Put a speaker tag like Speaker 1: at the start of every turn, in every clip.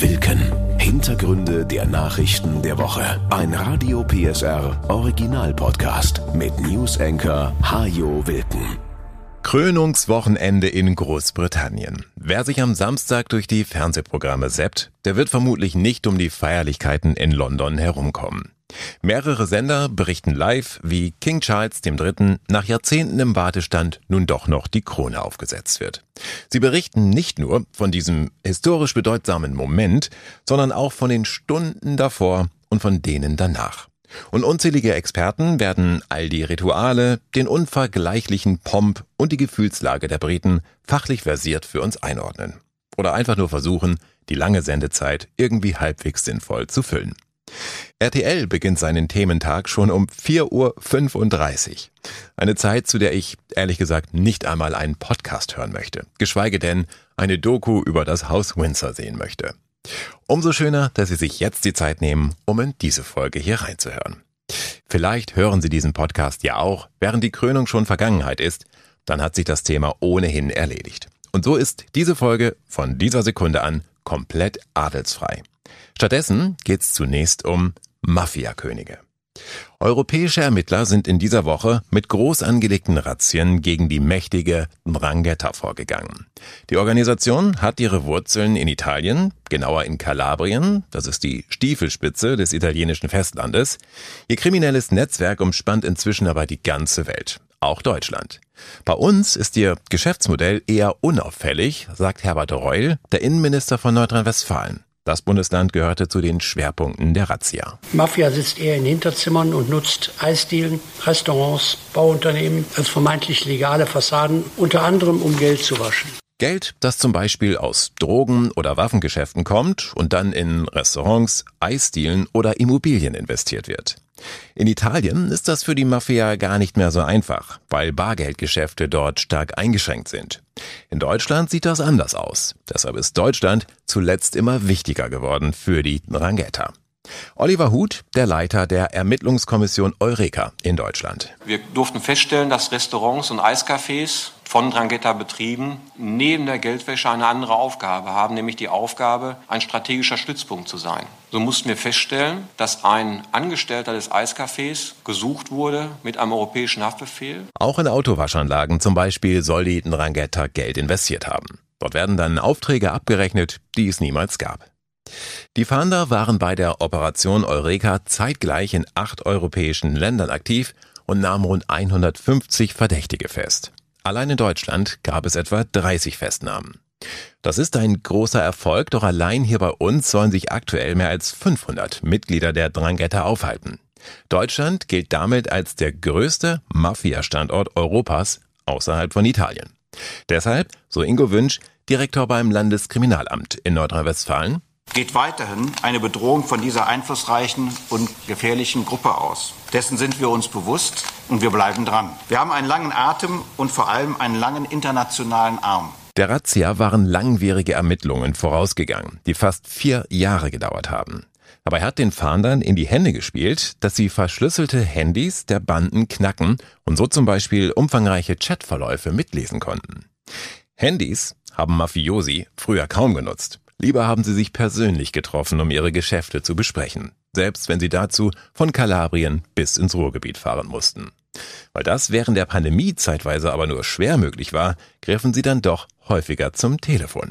Speaker 1: Wilken. Hintergründe der Nachrichten der Woche. Ein Radio PSR Original Podcast mit News Anchor Hajo Wilken.
Speaker 2: Krönungswochenende in Großbritannien. Wer sich am Samstag durch die Fernsehprogramme seppt, der wird vermutlich nicht um die Feierlichkeiten in London herumkommen. Mehrere Sender berichten live, wie King Charles III. nach Jahrzehnten im Wartestand nun doch noch die Krone aufgesetzt wird. Sie berichten nicht nur von diesem historisch bedeutsamen Moment, sondern auch von den Stunden davor und von denen danach. Und unzählige Experten werden all die Rituale, den unvergleichlichen Pomp und die Gefühlslage der Briten fachlich versiert für uns einordnen. Oder einfach nur versuchen, die lange Sendezeit irgendwie halbwegs sinnvoll zu füllen. RTL beginnt seinen Thementag schon um 4.35 Uhr. Eine Zeit, zu der ich ehrlich gesagt nicht einmal einen Podcast hören möchte, geschweige denn eine Doku über das Haus Windsor sehen möchte. Umso schöner, dass Sie sich jetzt die Zeit nehmen, um in diese Folge hier reinzuhören. Vielleicht hören Sie diesen Podcast ja auch, während die Krönung schon Vergangenheit ist, dann hat sich das Thema ohnehin erledigt. Und so ist diese Folge von dieser Sekunde an komplett adelsfrei. Stattdessen geht es zunächst um Mafiakönige. Europäische Ermittler sind in dieser Woche mit groß angelegten Razzien gegen die mächtige Ndrangheta vorgegangen. Die Organisation hat ihre Wurzeln in Italien, genauer in Kalabrien, das ist die Stiefelspitze des italienischen Festlandes. Ihr kriminelles Netzwerk umspannt inzwischen aber die ganze Welt, auch Deutschland. Bei uns ist ihr Geschäftsmodell eher unauffällig, sagt Herbert Reul, der Innenminister von Nordrhein-Westfalen. Das Bundesland gehörte zu den Schwerpunkten der Razzia.
Speaker 3: Mafia sitzt eher in Hinterzimmern und nutzt Eisdielen, Restaurants, Bauunternehmen als vermeintlich legale Fassaden, unter anderem um Geld zu waschen.
Speaker 2: Geld, das zum Beispiel aus Drogen- oder Waffengeschäften kommt und dann in Restaurants, Eisdielen oder Immobilien investiert wird. In Italien ist das für die Mafia gar nicht mehr so einfach, weil Bargeldgeschäfte dort stark eingeschränkt sind. In Deutschland sieht das anders aus. Deshalb ist Deutschland zuletzt immer wichtiger geworden für die Rangheta. Oliver Huth, der Leiter der Ermittlungskommission Eureka in Deutschland.
Speaker 4: Wir durften feststellen, dass Restaurants und Eiscafés von Drangheta betrieben neben der Geldwäsche eine andere Aufgabe haben, nämlich die Aufgabe, ein strategischer Stützpunkt zu sein. So mussten wir feststellen, dass ein Angestellter des Eiscafés gesucht wurde mit einem europäischen Haftbefehl.
Speaker 2: Auch in Autowaschanlagen zum Beispiel soll die Drangheta Geld investiert haben. Dort werden dann Aufträge abgerechnet, die es niemals gab. Die Fahnder waren bei der Operation Eureka zeitgleich in acht europäischen Ländern aktiv und nahmen rund 150 Verdächtige fest. Allein in Deutschland gab es etwa 30 Festnahmen. Das ist ein großer Erfolg, doch allein hier bei uns sollen sich aktuell mehr als 500 Mitglieder der Drangheta aufhalten. Deutschland gilt damit als der größte Mafia-Standort Europas außerhalb von Italien. Deshalb, so Ingo Wünsch, Direktor beim Landeskriminalamt in Nordrhein-Westfalen,
Speaker 5: geht weiterhin eine Bedrohung von dieser einflussreichen und gefährlichen Gruppe aus. Dessen sind wir uns bewusst und wir bleiben dran. Wir haben einen langen Atem und vor allem einen langen internationalen Arm.
Speaker 2: Der Razzia waren langwierige Ermittlungen vorausgegangen, die fast vier Jahre gedauert haben. Dabei hat den Fahndern in die Hände gespielt, dass sie verschlüsselte Handys der Banden knacken und so zum Beispiel umfangreiche Chatverläufe mitlesen konnten. Handys haben Mafiosi früher kaum genutzt. Lieber haben sie sich persönlich getroffen, um ihre Geschäfte zu besprechen, selbst wenn sie dazu von Kalabrien bis ins Ruhrgebiet fahren mussten. Weil das während der Pandemie zeitweise aber nur schwer möglich war, griffen sie dann doch häufiger zum Telefon.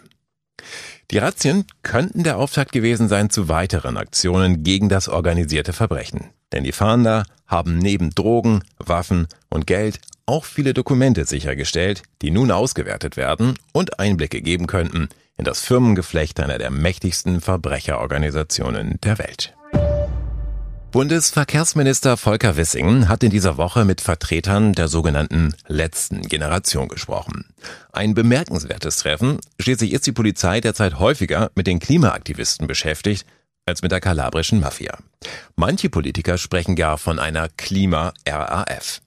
Speaker 2: Die Razzien könnten der Auftakt gewesen sein zu weiteren Aktionen gegen das organisierte Verbrechen. Denn die Fahnder haben neben Drogen, Waffen und Geld auch viele Dokumente sichergestellt, die nun ausgewertet werden und Einblicke geben könnten in das Firmengeflecht einer der mächtigsten Verbrecherorganisationen der Welt. Bundesverkehrsminister Volker Wissing hat in dieser Woche mit Vertretern der sogenannten letzten Generation gesprochen. Ein bemerkenswertes Treffen. Schließlich ist die Polizei derzeit häufiger mit den Klimaaktivisten beschäftigt als mit der kalabrischen Mafia. Manche Politiker sprechen gar von einer Klima-RAF.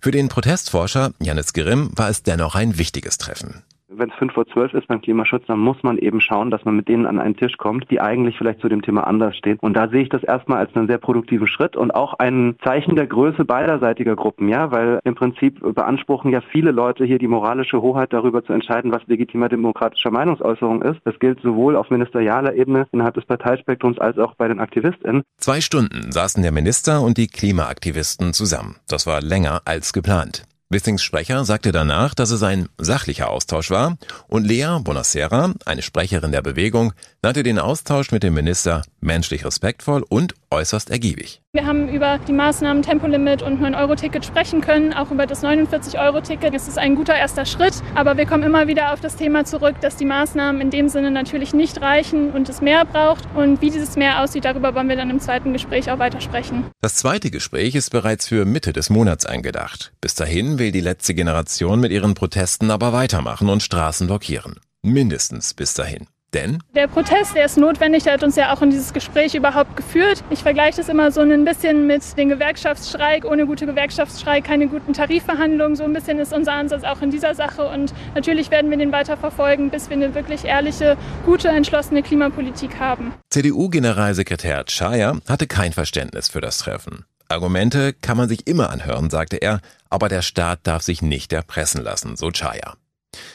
Speaker 2: Für den Protestforscher Janis Grimm war es dennoch ein wichtiges Treffen.
Speaker 6: Wenn es fünf vor zwölf ist beim Klimaschutz, dann muss man eben schauen, dass man mit denen an einen Tisch kommt, die eigentlich vielleicht zu dem Thema anders stehen. Und da sehe ich das erstmal als einen sehr produktiven Schritt und auch ein Zeichen der Größe beiderseitiger Gruppen, ja, weil im Prinzip beanspruchen ja viele Leute hier die moralische Hoheit darüber zu entscheiden, was legitimer demokratischer Meinungsäußerung ist. Das gilt sowohl auf ministerialer Ebene innerhalb des Parteispektrums als auch bei den AktivistInnen.
Speaker 2: Zwei Stunden saßen der Minister und die Klimaaktivisten zusammen. Das war länger als geplant. Wissings Sprecher sagte danach, dass es ein sachlicher Austausch war und Lea Bonacera, eine Sprecherin der Bewegung, nannte den Austausch mit dem Minister menschlich respektvoll und äußerst ergiebig.
Speaker 7: Wir haben über die Maßnahmen Tempolimit und 9-Euro-Ticket sprechen können, auch über das 49-Euro-Ticket. Es ist ein guter erster Schritt, aber wir kommen immer wieder auf das Thema zurück, dass die Maßnahmen in dem Sinne natürlich nicht reichen und es mehr braucht. Und wie dieses Mehr aussieht, darüber wollen wir dann im zweiten Gespräch auch weiter sprechen.
Speaker 2: Das zweite Gespräch ist bereits für Mitte des Monats eingedacht. Bis dahin will die letzte Generation mit ihren Protesten aber weitermachen und Straßen blockieren. Mindestens bis dahin. Denn?
Speaker 7: Der Protest, der ist notwendig, der hat uns ja auch in dieses Gespräch überhaupt geführt. Ich vergleiche das immer so ein bisschen mit dem Gewerkschaftsstreik. Ohne gute Gewerkschaftsstreik keine guten Tarifverhandlungen. So ein bisschen ist unser Ansatz auch in dieser Sache. Und natürlich werden wir den weiter verfolgen, bis wir eine wirklich ehrliche, gute, entschlossene Klimapolitik haben.
Speaker 2: CDU-Generalsekretär Chaya hatte kein Verständnis für das Treffen. Argumente kann man sich immer anhören, sagte er, aber der Staat darf sich nicht erpressen lassen, so Chaya.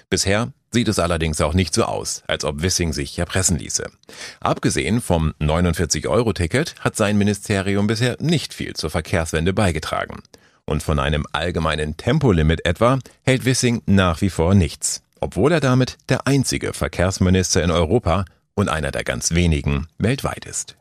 Speaker 2: Bisher sieht es allerdings auch nicht so aus, als ob Wissing sich erpressen ließe. Abgesehen vom 49-Euro-Ticket hat sein Ministerium bisher nicht viel zur Verkehrswende beigetragen. Und von einem allgemeinen Tempolimit etwa hält Wissing nach wie vor nichts, obwohl er damit der einzige Verkehrsminister in Europa und einer der ganz wenigen weltweit ist.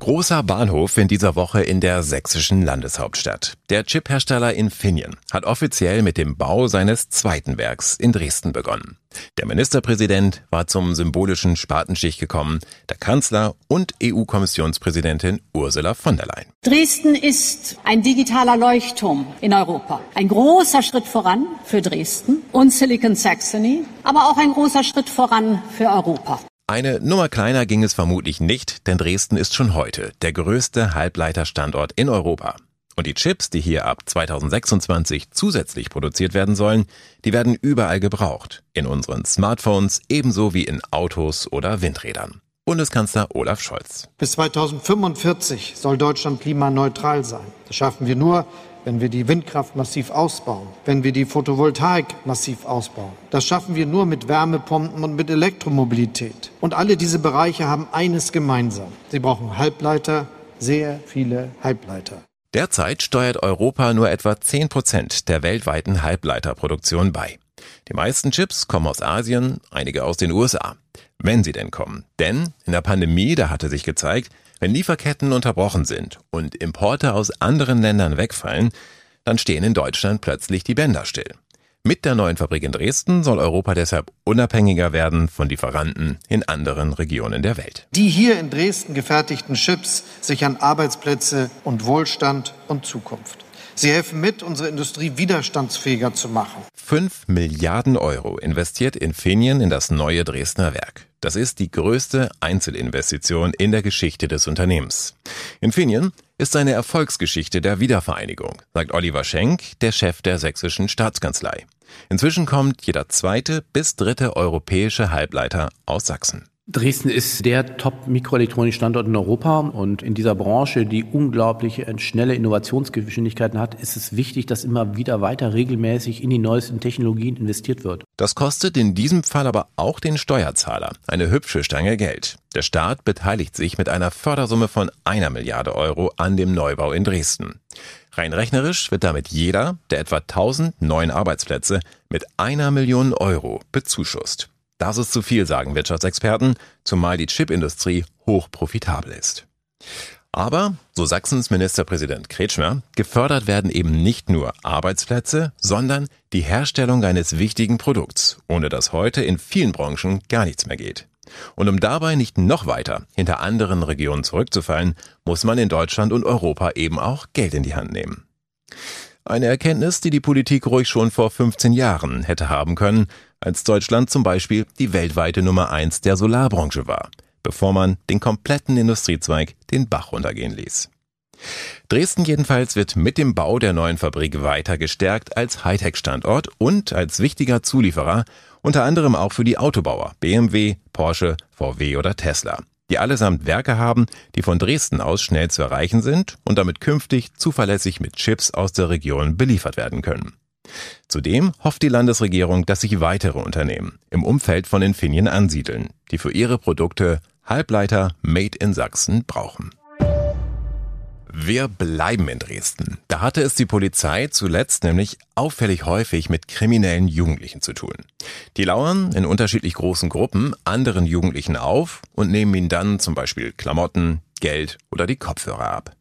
Speaker 2: Großer Bahnhof in dieser Woche in der sächsischen Landeshauptstadt. Der Chiphersteller Infineon hat offiziell mit dem Bau seines zweiten Werks in Dresden begonnen. Der Ministerpräsident war zum symbolischen Spatenstich gekommen, der Kanzler und EU-Kommissionspräsidentin Ursula von der Leyen.
Speaker 8: Dresden ist ein digitaler Leuchtturm in Europa. Ein großer Schritt voran für Dresden und Silicon Saxony, aber auch ein großer Schritt voran für Europa.
Speaker 2: Eine Nummer kleiner ging es vermutlich nicht, denn Dresden ist schon heute der größte Halbleiterstandort in Europa. Und die Chips, die hier ab 2026 zusätzlich produziert werden sollen, die werden überall gebraucht. In unseren Smartphones ebenso wie in Autos oder Windrädern. Bundeskanzler Olaf Scholz.
Speaker 9: Bis 2045 soll Deutschland klimaneutral sein. Das schaffen wir nur, wenn wir die Windkraft massiv ausbauen, wenn wir die Photovoltaik massiv ausbauen. Das schaffen wir nur mit Wärmepumpen und mit Elektromobilität. Und alle diese Bereiche haben eines gemeinsam. Sie brauchen Halbleiter, sehr viele Halbleiter.
Speaker 2: Derzeit steuert Europa nur etwa 10 Prozent der weltweiten Halbleiterproduktion bei. Die meisten Chips kommen aus Asien, einige aus den USA. Wenn sie denn kommen. Denn in der Pandemie, da hatte sich gezeigt, wenn Lieferketten unterbrochen sind und Importe aus anderen Ländern wegfallen, dann stehen in Deutschland plötzlich die Bänder still. Mit der neuen Fabrik in Dresden soll Europa deshalb unabhängiger werden von Lieferanten in anderen Regionen der Welt.
Speaker 9: Die hier in Dresden gefertigten Chips sichern Arbeitsplätze und Wohlstand und Zukunft. Sie helfen mit, unsere Industrie widerstandsfähiger zu machen.
Speaker 2: Fünf Milliarden Euro investiert Infineon in das neue Dresdner Werk. Das ist die größte Einzelinvestition in der Geschichte des Unternehmens. Infineon ist eine Erfolgsgeschichte der Wiedervereinigung, sagt Oliver Schenk, der Chef der sächsischen Staatskanzlei. Inzwischen kommt jeder zweite bis dritte europäische Halbleiter aus Sachsen.
Speaker 10: Dresden ist der Top-Mikroelektronik-Standort in Europa und in dieser Branche, die unglaubliche schnelle Innovationsgeschwindigkeiten hat, ist es wichtig, dass immer wieder weiter regelmäßig in die neuesten Technologien investiert wird.
Speaker 2: Das kostet in diesem Fall aber auch den Steuerzahler eine hübsche Stange Geld. Der Staat beteiligt sich mit einer Fördersumme von einer Milliarde Euro an dem Neubau in Dresden. Rein rechnerisch wird damit jeder der etwa 1000 neuen Arbeitsplätze mit einer Million Euro bezuschusst. Das ist zu viel, sagen Wirtschaftsexperten, zumal die Chipindustrie hoch profitabel ist. Aber, so Sachsens Ministerpräsident Kretschmer, gefördert werden eben nicht nur Arbeitsplätze, sondern die Herstellung eines wichtigen Produkts, ohne das heute in vielen Branchen gar nichts mehr geht. Und um dabei nicht noch weiter hinter anderen Regionen zurückzufallen, muss man in Deutschland und Europa eben auch Geld in die Hand nehmen. Eine Erkenntnis, die die Politik ruhig schon vor 15 Jahren hätte haben können, als Deutschland zum Beispiel die weltweite Nummer eins der Solarbranche war, bevor man den kompletten Industriezweig den Bach runtergehen ließ. Dresden jedenfalls wird mit dem Bau der neuen Fabrik weiter gestärkt als Hightech-Standort und als wichtiger Zulieferer, unter anderem auch für die Autobauer BMW, Porsche, VW oder Tesla, die allesamt Werke haben, die von Dresden aus schnell zu erreichen sind und damit künftig zuverlässig mit Chips aus der Region beliefert werden können. Zudem hofft die Landesregierung, dass sich weitere Unternehmen im Umfeld von Infineon ansiedeln, die für ihre Produkte Halbleiter Made in Sachsen brauchen. Wir bleiben in Dresden. Da hatte es die Polizei zuletzt nämlich auffällig häufig mit kriminellen Jugendlichen zu tun. Die lauern in unterschiedlich großen Gruppen anderen Jugendlichen auf und nehmen ihnen dann zum Beispiel Klamotten, Geld oder die Kopfhörer ab.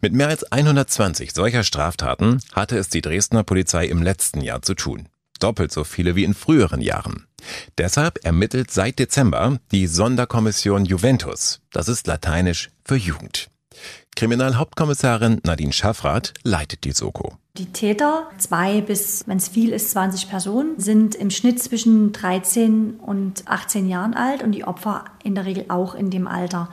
Speaker 2: Mit mehr als 120 solcher Straftaten hatte es die Dresdner Polizei im letzten Jahr zu tun. Doppelt so viele wie in früheren Jahren. Deshalb ermittelt seit Dezember die Sonderkommission Juventus. Das ist lateinisch für Jugend. Kriminalhauptkommissarin Nadine Schaffrath leitet die Soko.
Speaker 11: Die Täter, zwei bis, wenn es viel ist, 20 Personen, sind im Schnitt zwischen 13 und 18 Jahren alt und die Opfer in der Regel auch in dem Alter.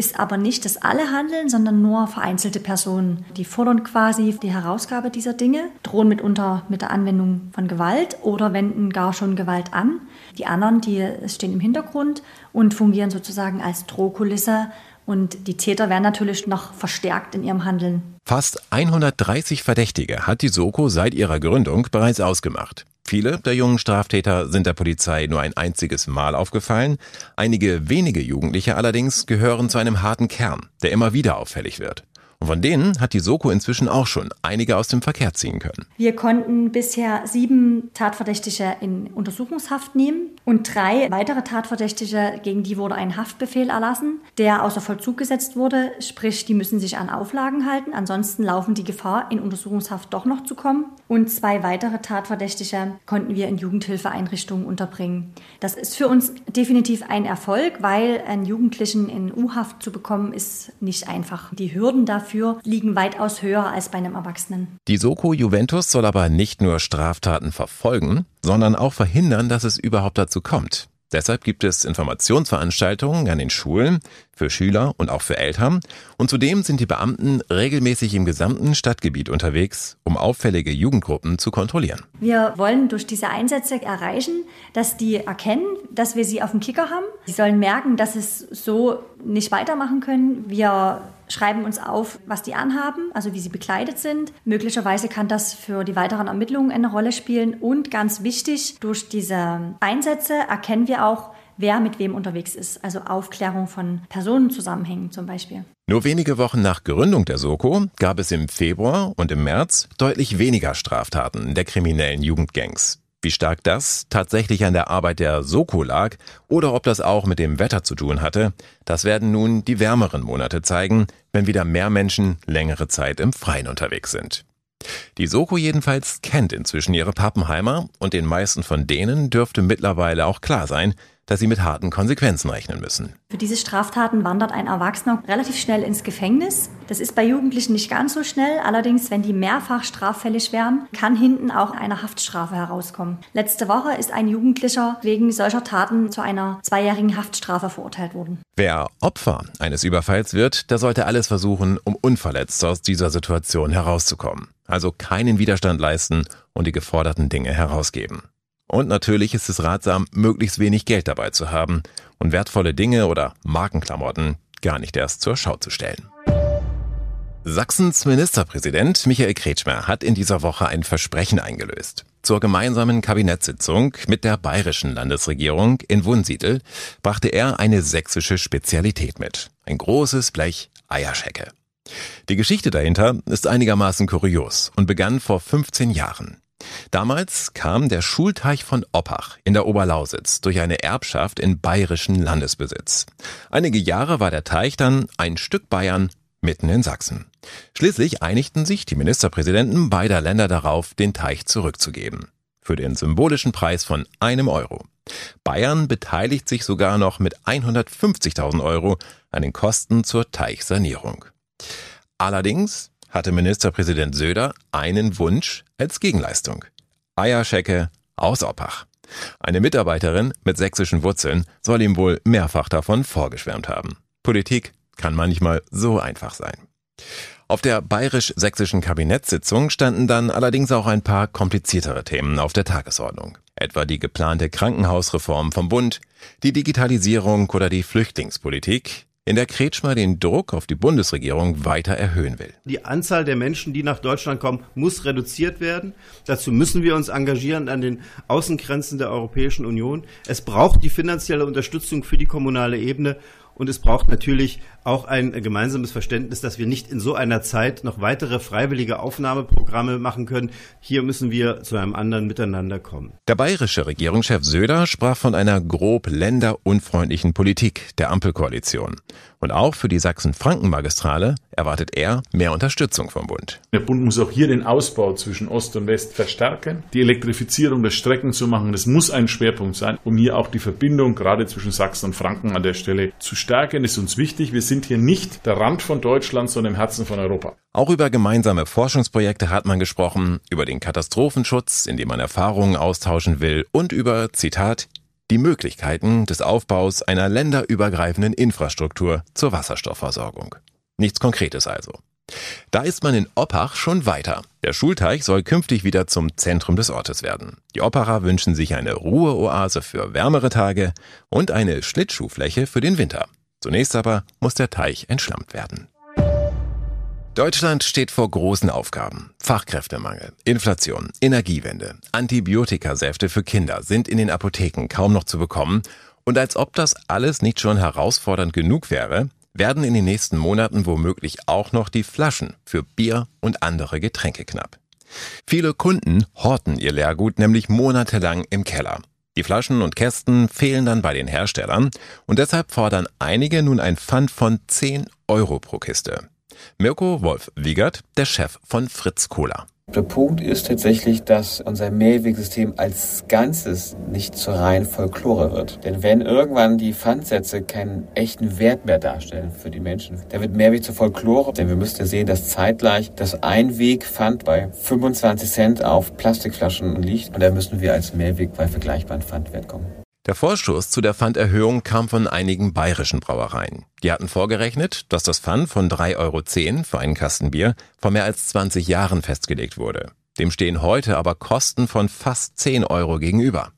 Speaker 11: Ist aber nicht, dass alle handeln, sondern nur vereinzelte Personen. Die fordern quasi die Herausgabe dieser Dinge, drohen mitunter mit der Anwendung von Gewalt oder wenden gar schon Gewalt an. Die anderen, die stehen im Hintergrund und fungieren sozusagen als Drohkulisse und die Täter werden natürlich noch verstärkt in ihrem Handeln.
Speaker 2: Fast 130 Verdächtige hat die Soko seit ihrer Gründung bereits ausgemacht. Viele der jungen Straftäter sind der Polizei nur ein einziges Mal aufgefallen. Einige wenige Jugendliche allerdings gehören zu einem harten Kern, der immer wieder auffällig wird. Und von denen hat die Soko inzwischen auch schon einige aus dem Verkehr ziehen können.
Speaker 11: Wir konnten bisher sieben Tatverdächtige in Untersuchungshaft nehmen und drei weitere Tatverdächtige, gegen die wurde ein Haftbefehl erlassen, der außer Vollzug gesetzt wurde. Sprich, die müssen sich an Auflagen halten. Ansonsten laufen die Gefahr, in Untersuchungshaft doch noch zu kommen. Und zwei weitere Tatverdächtige konnten wir in Jugendhilfeeinrichtungen unterbringen. Das ist für uns definitiv ein Erfolg, weil einen Jugendlichen in U-Haft zu bekommen, ist nicht einfach. Die Hürden dafür dafür liegen weitaus höher als bei einem Erwachsenen.
Speaker 2: Die Soko Juventus soll aber nicht nur Straftaten verfolgen, sondern auch verhindern, dass es überhaupt dazu kommt. Deshalb gibt es Informationsveranstaltungen an den Schulen für Schüler und auch für Eltern. Und zudem sind die Beamten regelmäßig im gesamten Stadtgebiet unterwegs, um auffällige Jugendgruppen zu kontrollieren.
Speaker 11: Wir wollen durch diese Einsätze erreichen, dass die erkennen, dass wir sie auf dem Kicker haben. Sie sollen merken, dass es so nicht weitermachen können. Wir schreiben uns auf, was die anhaben, also wie sie bekleidet sind. Möglicherweise kann das für die weiteren Ermittlungen eine Rolle spielen. Und ganz wichtig, durch diese Einsätze erkennen wir auch, wer mit wem unterwegs ist. Also Aufklärung von Personenzusammenhängen zum Beispiel.
Speaker 2: Nur wenige Wochen nach Gründung der Soko gab es im Februar und im März deutlich weniger Straftaten der kriminellen Jugendgangs. Wie stark das tatsächlich an der Arbeit der Soko lag oder ob das auch mit dem Wetter zu tun hatte, das werden nun die wärmeren Monate zeigen, wenn wieder mehr Menschen längere Zeit im Freien unterwegs sind. Die Soko jedenfalls kennt inzwischen ihre Pappenheimer und den meisten von denen dürfte mittlerweile auch klar sein, dass sie mit harten Konsequenzen rechnen müssen.
Speaker 11: Für diese Straftaten wandert ein Erwachsener relativ schnell ins Gefängnis. Das ist bei Jugendlichen nicht ganz so schnell. Allerdings, wenn die mehrfach straffällig wären, kann hinten auch eine Haftstrafe herauskommen. Letzte Woche ist ein Jugendlicher wegen solcher Taten zu einer zweijährigen Haftstrafe verurteilt worden.
Speaker 2: Wer Opfer eines Überfalls wird, der sollte alles versuchen, um unverletzt aus dieser Situation herauszukommen. Also keinen Widerstand leisten und die geforderten Dinge herausgeben. Und natürlich ist es ratsam, möglichst wenig Geld dabei zu haben und wertvolle Dinge oder Markenklamotten gar nicht erst zur Schau zu stellen. Sachsens Ministerpräsident Michael Kretschmer hat in dieser Woche ein Versprechen eingelöst. Zur gemeinsamen Kabinettssitzung mit der bayerischen Landesregierung in Wunsiedel brachte er eine sächsische Spezialität mit. Ein großes Blech Eierschecke. Die Geschichte dahinter ist einigermaßen kurios und begann vor 15 Jahren. Damals kam der Schulteich von Oppach in der Oberlausitz durch eine Erbschaft in bayerischen Landesbesitz. Einige Jahre war der Teich dann ein Stück Bayern mitten in Sachsen. Schließlich einigten sich die Ministerpräsidenten beider Länder darauf, den Teich zurückzugeben. Für den symbolischen Preis von einem Euro. Bayern beteiligt sich sogar noch mit 150.000 Euro an den Kosten zur Teichsanierung. Allerdings hatte Ministerpräsident Söder einen Wunsch als Gegenleistung. Eierschecke aus Oppach. Eine Mitarbeiterin mit sächsischen Wurzeln soll ihm wohl mehrfach davon vorgeschwärmt haben. Politik kann manchmal so einfach sein. Auf der bayerisch-sächsischen Kabinettssitzung standen dann allerdings auch ein paar kompliziertere Themen auf der Tagesordnung. Etwa die geplante Krankenhausreform vom Bund, die Digitalisierung oder die Flüchtlingspolitik, in der Kretschmer den Druck auf die Bundesregierung weiter erhöhen will.
Speaker 12: Die Anzahl der Menschen, die nach Deutschland kommen, muss reduziert werden. Dazu müssen wir uns engagieren an den Außengrenzen der Europäischen Union. Es braucht die finanzielle Unterstützung für die kommunale Ebene und es braucht natürlich auch ein gemeinsames Verständnis, dass wir nicht in so einer Zeit noch weitere freiwillige Aufnahmeprogramme machen können. Hier müssen wir zu einem anderen Miteinander kommen.
Speaker 2: Der bayerische Regierungschef Söder sprach von einer grob länderunfreundlichen Politik der Ampelkoalition. Und auch für die Sachsen-Franken-Magistrale erwartet er mehr Unterstützung vom Bund.
Speaker 13: Der Bund muss auch hier den Ausbau zwischen Ost und West verstärken, die Elektrifizierung der Strecken zu machen. Das muss ein Schwerpunkt sein, um hier auch die Verbindung gerade zwischen Sachsen und Franken an der Stelle zu stärken. Das ist uns wichtig. Wir sind hier nicht der Rand von Deutschland, sondern im Herzen von Europa.
Speaker 2: Auch über gemeinsame Forschungsprojekte hat man gesprochen, über den Katastrophenschutz, in dem man Erfahrungen austauschen will und über, Zitat, die Möglichkeiten des Aufbaus einer länderübergreifenden Infrastruktur zur Wasserstoffversorgung. Nichts Konkretes also. Da ist man in Oppach schon weiter. Der Schulteich soll künftig wieder zum Zentrum des Ortes werden. Die Oppacher wünschen sich eine Ruheoase für wärmere Tage und eine Schlittschuhfläche für den Winter. Zunächst aber muss der Teich entschlammt werden. Deutschland steht vor großen Aufgaben. Fachkräftemangel, Inflation, Energiewende, Antibiotikasäfte für Kinder sind in den Apotheken kaum noch zu bekommen. Und als ob das alles nicht schon herausfordernd genug wäre, werden in den nächsten Monaten womöglich auch noch die Flaschen für Bier und andere Getränke knapp. Viele Kunden horten ihr Leergut nämlich monatelang im Keller. Die Flaschen und Kästen fehlen dann bei den Herstellern und deshalb fordern einige nun ein Pfand von 10 Euro pro Kiste. Mirko Wolf-Wiegert, der Chef von Fritz Cola.
Speaker 14: Der Punkt ist tatsächlich, dass unser Mehrwegsystem als Ganzes nicht zur reinen Folklore wird. Denn wenn irgendwann die Pfandsätze keinen echten Wert mehr darstellen für die Menschen, dann wird Mehrweg zur Folklore. Denn wir müssen ja sehen, dass zeitgleich das Einwegpfand bei 25 Cent auf Plastikflaschen liegt. Und da müssen wir als Mehrweg bei vergleichbaren Pfandwert kommen.
Speaker 2: Der Vorstoß zu der Pfanderhöhung kam von einigen bayerischen Brauereien. Die hatten vorgerechnet, dass das Pfand von 3,10 Euro für einen Kasten Bier vor mehr als 20 Jahren festgelegt wurde. Dem stehen heute aber Kosten von fast 10 Euro gegenüber.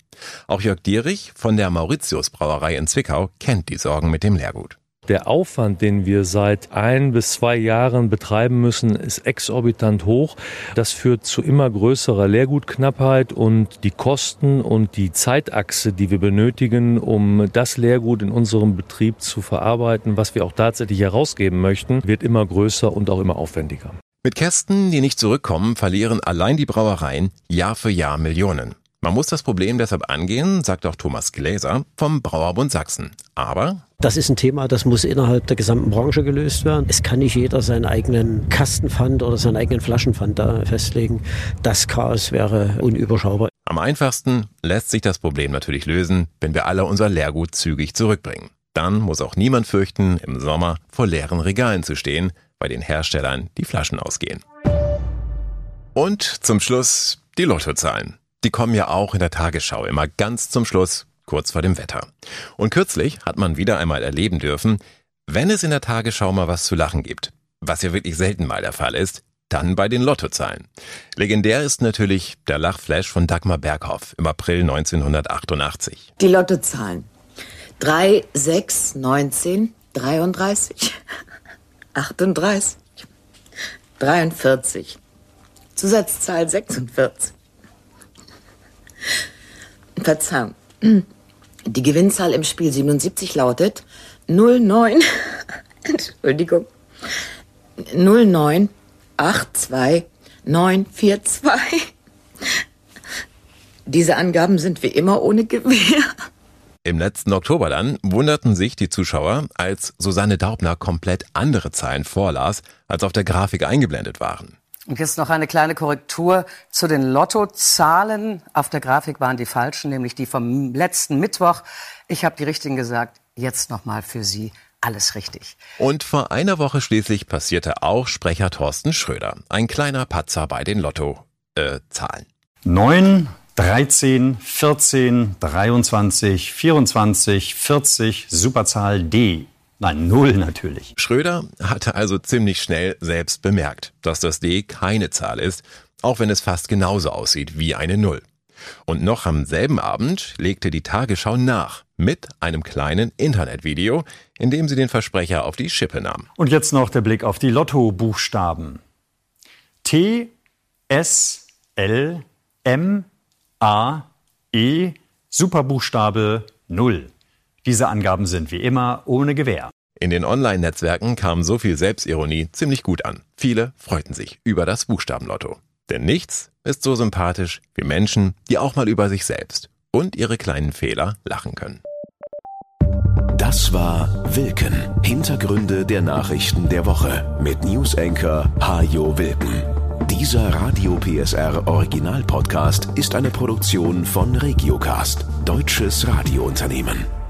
Speaker 2: Auch Jörg Dierich von der Mauritius Brauerei in Zwickau kennt die Sorgen mit dem Leergut.
Speaker 15: Der Aufwand, den wir seit ein bis zwei Jahren betreiben müssen, ist exorbitant hoch. Das führt zu immer größerer Leergutknappheit und die Kosten und die Zeitachse, die wir benötigen, um das Leergut in unserem Betrieb zu verarbeiten, was wir auch tatsächlich herausgeben möchten, wird immer größer und auch immer aufwendiger.
Speaker 2: Mit Kästen, die nicht zurückkommen, verlieren allein die Brauereien Jahr für Jahr Millionen. Man muss das Problem deshalb angehen, sagt auch Thomas Gläser vom Brauerbund Sachsen. Aber
Speaker 16: das ist ein Thema, das muss innerhalb der gesamten Branche gelöst werden. Es kann nicht jeder seinen eigenen Kastenpfand oder seinen eigenen Flaschenpfand da festlegen. Das Chaos wäre unüberschaubar.
Speaker 2: Am einfachsten lässt sich das Problem natürlich lösen, wenn wir alle unser Leergut zügig zurückbringen. Dann muss auch niemand fürchten, im Sommer vor leeren Regalen zu stehen, bei den Herstellern die Flaschen ausgehen. Und zum Schluss die Lottozahlen. Die kommen ja auch in der Tagesschau immer ganz zum Schluss, kurz vor dem Wetter. Und kürzlich hat man wieder einmal erleben dürfen, wenn es in der Tagesschau mal was zu lachen gibt, was ja wirklich selten mal der Fall ist, dann bei den Lottozahlen. Legendär ist natürlich der Lachflash von Dagmar Berghoff im April 1988.
Speaker 17: Die Lottozahlen. 3, 6, 19, 33, 38, 43. Zusatzzahl 46. Verzeihung. Die Gewinnzahl im Spiel 77 lautet 09, Entschuldigung, 0982942. Diese Angaben sind wie immer ohne Gewähr.
Speaker 2: Im letzten Oktober dann wunderten sich die Zuschauer, als Susanne Daubner komplett andere Zahlen vorlas, als auf der Grafik eingeblendet waren.
Speaker 18: Und jetzt noch eine kleine Korrektur zu den Lottozahlen. Auf der Grafik waren die falschen, nämlich die vom letzten Mittwoch. Ich habe die richtigen gesagt. Jetzt nochmal für Sie alles richtig.
Speaker 2: Und vor einer Woche schließlich passierte auch Sprecher Thorsten Schröder. Ein kleiner Patzer bei den Lottozahlen. Äh, Zahlen.
Speaker 19: 9, 13, 14, 23, 24, 40, Superzahl D. Nein, null natürlich.
Speaker 2: Schröder hatte also ziemlich schnell selbst bemerkt, dass das D keine Zahl ist, auch wenn es fast genauso aussieht wie eine Null. Und noch am selben Abend legte die Tagesschau nach mit einem kleinen Internetvideo, in dem sie den Versprecher auf die Schippe nahm.
Speaker 19: Und jetzt noch der Blick auf die Lotto-Buchstaben. T, S, L, M, A, E, Superbuchstabe 0. Diese Angaben sind wie immer ohne Gewähr.
Speaker 2: In den Online-Netzwerken kam so viel Selbstironie ziemlich gut an. Viele freuten sich über das Buchstabenlotto. Denn nichts ist so sympathisch wie Menschen, die auch mal über sich selbst und ihre kleinen Fehler lachen können.
Speaker 1: Das war Wilken. Hintergründe der Nachrichten der Woche mit Newsenker Hajo Wilken. Dieser Radio PSR Original Podcast ist eine Produktion von Regiocast, deutsches Radiounternehmen.